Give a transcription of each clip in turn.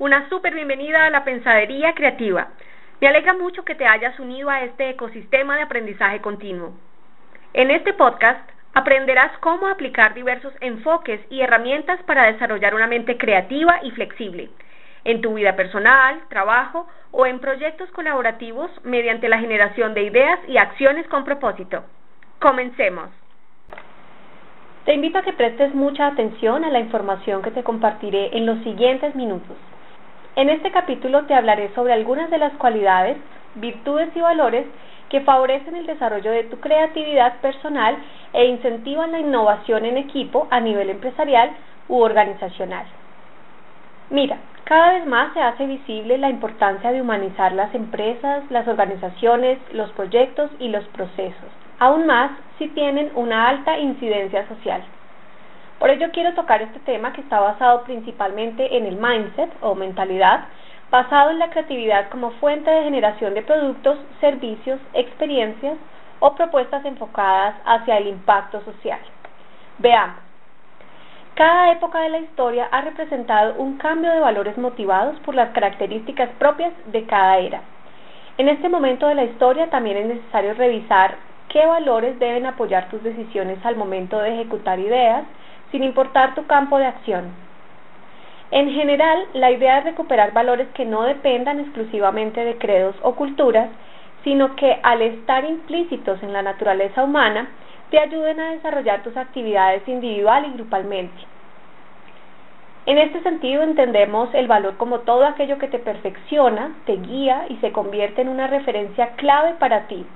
Una súper bienvenida a la Pensadería Creativa. Me alegra mucho que te hayas unido a este ecosistema de aprendizaje continuo. En este podcast aprenderás cómo aplicar diversos enfoques y herramientas para desarrollar una mente creativa y flexible en tu vida personal, trabajo o en proyectos colaborativos mediante la generación de ideas y acciones con propósito. Comencemos. Te invito a que prestes mucha atención a la información que te compartiré en los siguientes minutos. En este capítulo te hablaré sobre algunas de las cualidades, virtudes y valores que favorecen el desarrollo de tu creatividad personal e incentivan la innovación en equipo a nivel empresarial u organizacional. Mira, cada vez más se hace visible la importancia de humanizar las empresas, las organizaciones, los proyectos y los procesos, aún más si tienen una alta incidencia social. Por ello quiero tocar este tema que está basado principalmente en el mindset o mentalidad, basado en la creatividad como fuente de generación de productos, servicios, experiencias o propuestas enfocadas hacia el impacto social. Veamos. Cada época de la historia ha representado un cambio de valores motivados por las características propias de cada era. En este momento de la historia también es necesario revisar qué valores deben apoyar tus decisiones al momento de ejecutar ideas, sin importar tu campo de acción. En general, la idea es recuperar valores que no dependan exclusivamente de credos o culturas, sino que al estar implícitos en la naturaleza humana, te ayuden a desarrollar tus actividades individual y grupalmente. En este sentido entendemos el valor como todo aquello que te perfecciona, te guía y se convierte en una referencia clave para ti.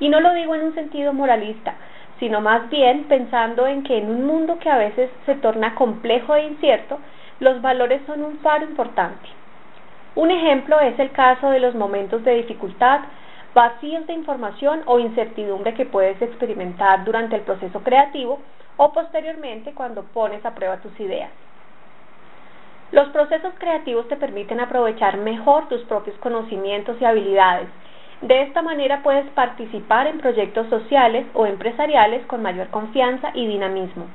Y no lo digo en un sentido moralista, sino más bien pensando en que en un mundo que a veces se torna complejo e incierto, los valores son un faro importante. Un ejemplo es el caso de los momentos de dificultad, vacíos de información o incertidumbre que puedes experimentar durante el proceso creativo o posteriormente cuando pones a prueba tus ideas. Los procesos creativos te permiten aprovechar mejor tus propios conocimientos y habilidades. De esta manera puedes participar en proyectos sociales o empresariales con mayor confianza y dinamismo.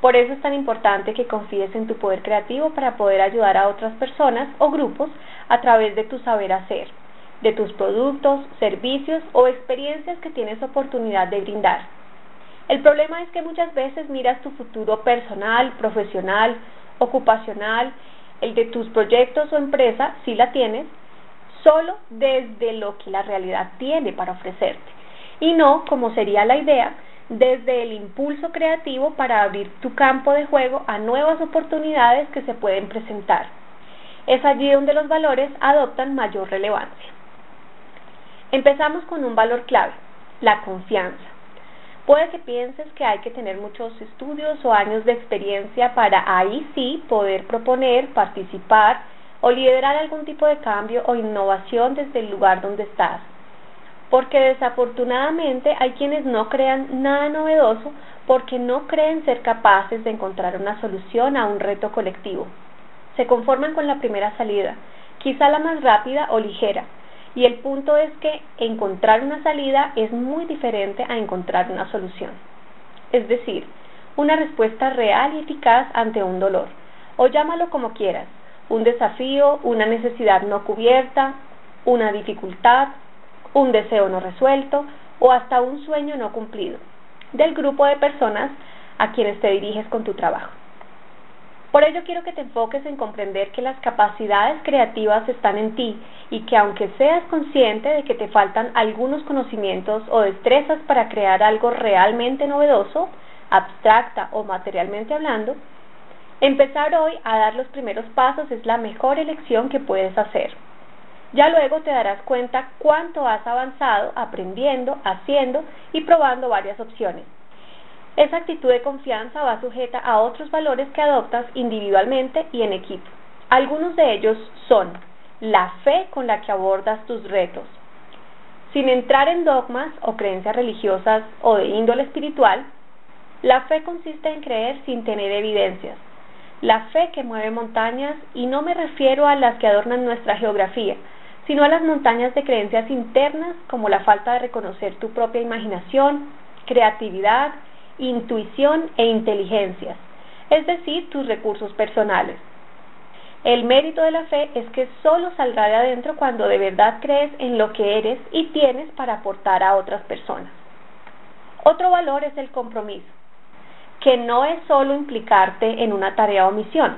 Por eso es tan importante que confíes en tu poder creativo para poder ayudar a otras personas o grupos a través de tu saber hacer, de tus productos, servicios o experiencias que tienes oportunidad de brindar. El problema es que muchas veces miras tu futuro personal, profesional, ocupacional, el de tus proyectos o empresa, si la tienes, solo desde lo que la realidad tiene para ofrecerte y no, como sería la idea, desde el impulso creativo para abrir tu campo de juego a nuevas oportunidades que se pueden presentar. Es allí donde los valores adoptan mayor relevancia. Empezamos con un valor clave, la confianza. Puede que pienses que hay que tener muchos estudios o años de experiencia para ahí sí poder proponer, participar o liderar algún tipo de cambio o innovación desde el lugar donde estás porque desafortunadamente hay quienes no crean nada novedoso porque no creen ser capaces de encontrar una solución a un reto colectivo. Se conforman con la primera salida, quizá la más rápida o ligera, y el punto es que encontrar una salida es muy diferente a encontrar una solución. Es decir, una respuesta real y eficaz ante un dolor, o llámalo como quieras, un desafío, una necesidad no cubierta, una dificultad, un deseo no resuelto o hasta un sueño no cumplido del grupo de personas a quienes te diriges con tu trabajo. Por ello quiero que te enfoques en comprender que las capacidades creativas están en ti y que aunque seas consciente de que te faltan algunos conocimientos o destrezas para crear algo realmente novedoso, abstracta o materialmente hablando, empezar hoy a dar los primeros pasos es la mejor elección que puedes hacer. Ya luego te darás cuenta cuánto has avanzado aprendiendo, haciendo y probando varias opciones. Esa actitud de confianza va sujeta a otros valores que adoptas individualmente y en equipo. Algunos de ellos son la fe con la que abordas tus retos. Sin entrar en dogmas o creencias religiosas o de índole espiritual, la fe consiste en creer sin tener evidencias. La fe que mueve montañas, y no me refiero a las que adornan nuestra geografía, sino a las montañas de creencias internas como la falta de reconocer tu propia imaginación, creatividad, intuición e inteligencias, es decir, tus recursos personales. El mérito de la fe es que solo saldrá de adentro cuando de verdad crees en lo que eres y tienes para aportar a otras personas. Otro valor es el compromiso, que no es solo implicarte en una tarea o misión,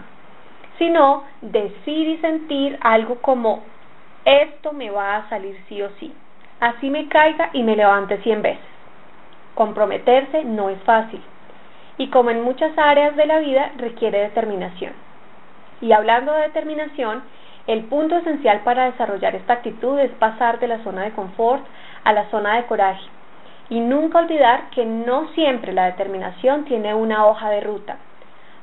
sino decir y sentir algo como esto me va a salir sí o sí, así me caiga y me levante cien veces. Comprometerse no es fácil y como en muchas áreas de la vida requiere determinación. Y hablando de determinación, el punto esencial para desarrollar esta actitud es pasar de la zona de confort a la zona de coraje. Y nunca olvidar que no siempre la determinación tiene una hoja de ruta.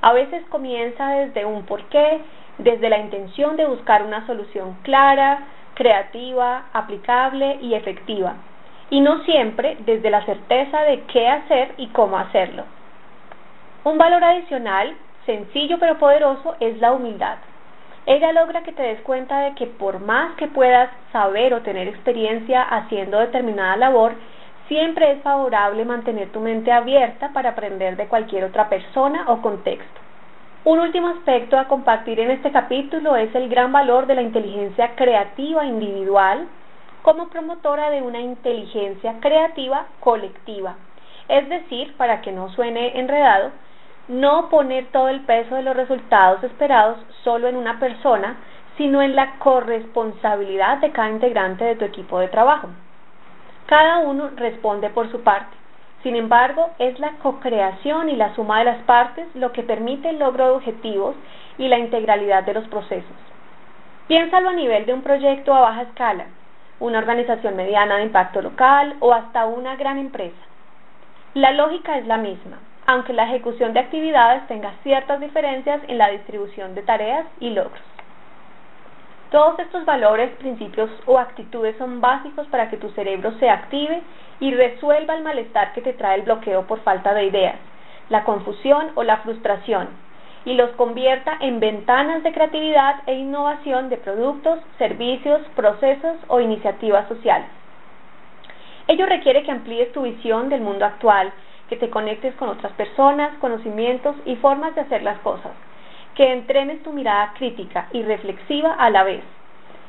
A veces comienza desde un porqué, desde la intención de buscar una solución clara, creativa, aplicable y efectiva. Y no siempre desde la certeza de qué hacer y cómo hacerlo. Un valor adicional, sencillo pero poderoso, es la humildad. Ella logra que te des cuenta de que por más que puedas saber o tener experiencia haciendo determinada labor, siempre es favorable mantener tu mente abierta para aprender de cualquier otra persona o contexto. Un último aspecto a compartir en este capítulo es el gran valor de la inteligencia creativa individual como promotora de una inteligencia creativa colectiva. Es decir, para que no suene enredado, no poner todo el peso de los resultados esperados solo en una persona, sino en la corresponsabilidad de cada integrante de tu equipo de trabajo. Cada uno responde por su parte. Sin embargo, es la co-creación y la suma de las partes lo que permite el logro de objetivos y la integralidad de los procesos. Piénsalo a nivel de un proyecto a baja escala, una organización mediana de impacto local o hasta una gran empresa. La lógica es la misma aunque la ejecución de actividades tenga ciertas diferencias en la distribución de tareas y logros. Todos estos valores, principios o actitudes son básicos para que tu cerebro se active y resuelva el malestar que te trae el bloqueo por falta de ideas, la confusión o la frustración, y los convierta en ventanas de creatividad e innovación de productos, servicios, procesos o iniciativas sociales. Ello requiere que amplíes tu visión del mundo actual que te conectes con otras personas, conocimientos y formas de hacer las cosas, que entrenes tu mirada crítica y reflexiva a la vez,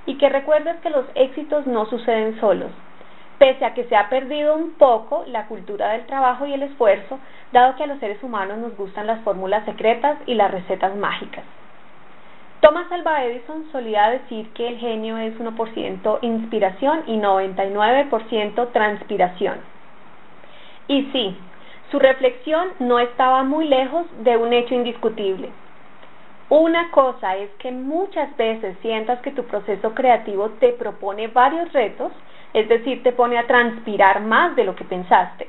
y que recuerdes que los éxitos no suceden solos, pese a que se ha perdido un poco la cultura del trabajo y el esfuerzo, dado que a los seres humanos nos gustan las fórmulas secretas y las recetas mágicas. Thomas Alva Edison solía decir que el genio es 1% inspiración y 99% transpiración. Y sí, su reflexión no estaba muy lejos de un hecho indiscutible. Una cosa es que muchas veces sientas que tu proceso creativo te propone varios retos, es decir, te pone a transpirar más de lo que pensaste.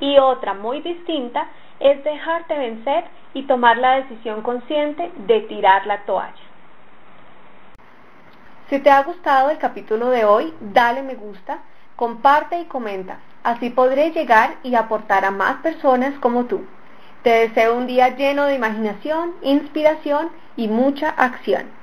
Y otra muy distinta es dejarte vencer y tomar la decisión consciente de tirar la toalla. Si te ha gustado el capítulo de hoy, dale me gusta, comparte y comenta. Así podré llegar y aportar a más personas como tú. Te deseo un día lleno de imaginación, inspiración y mucha acción.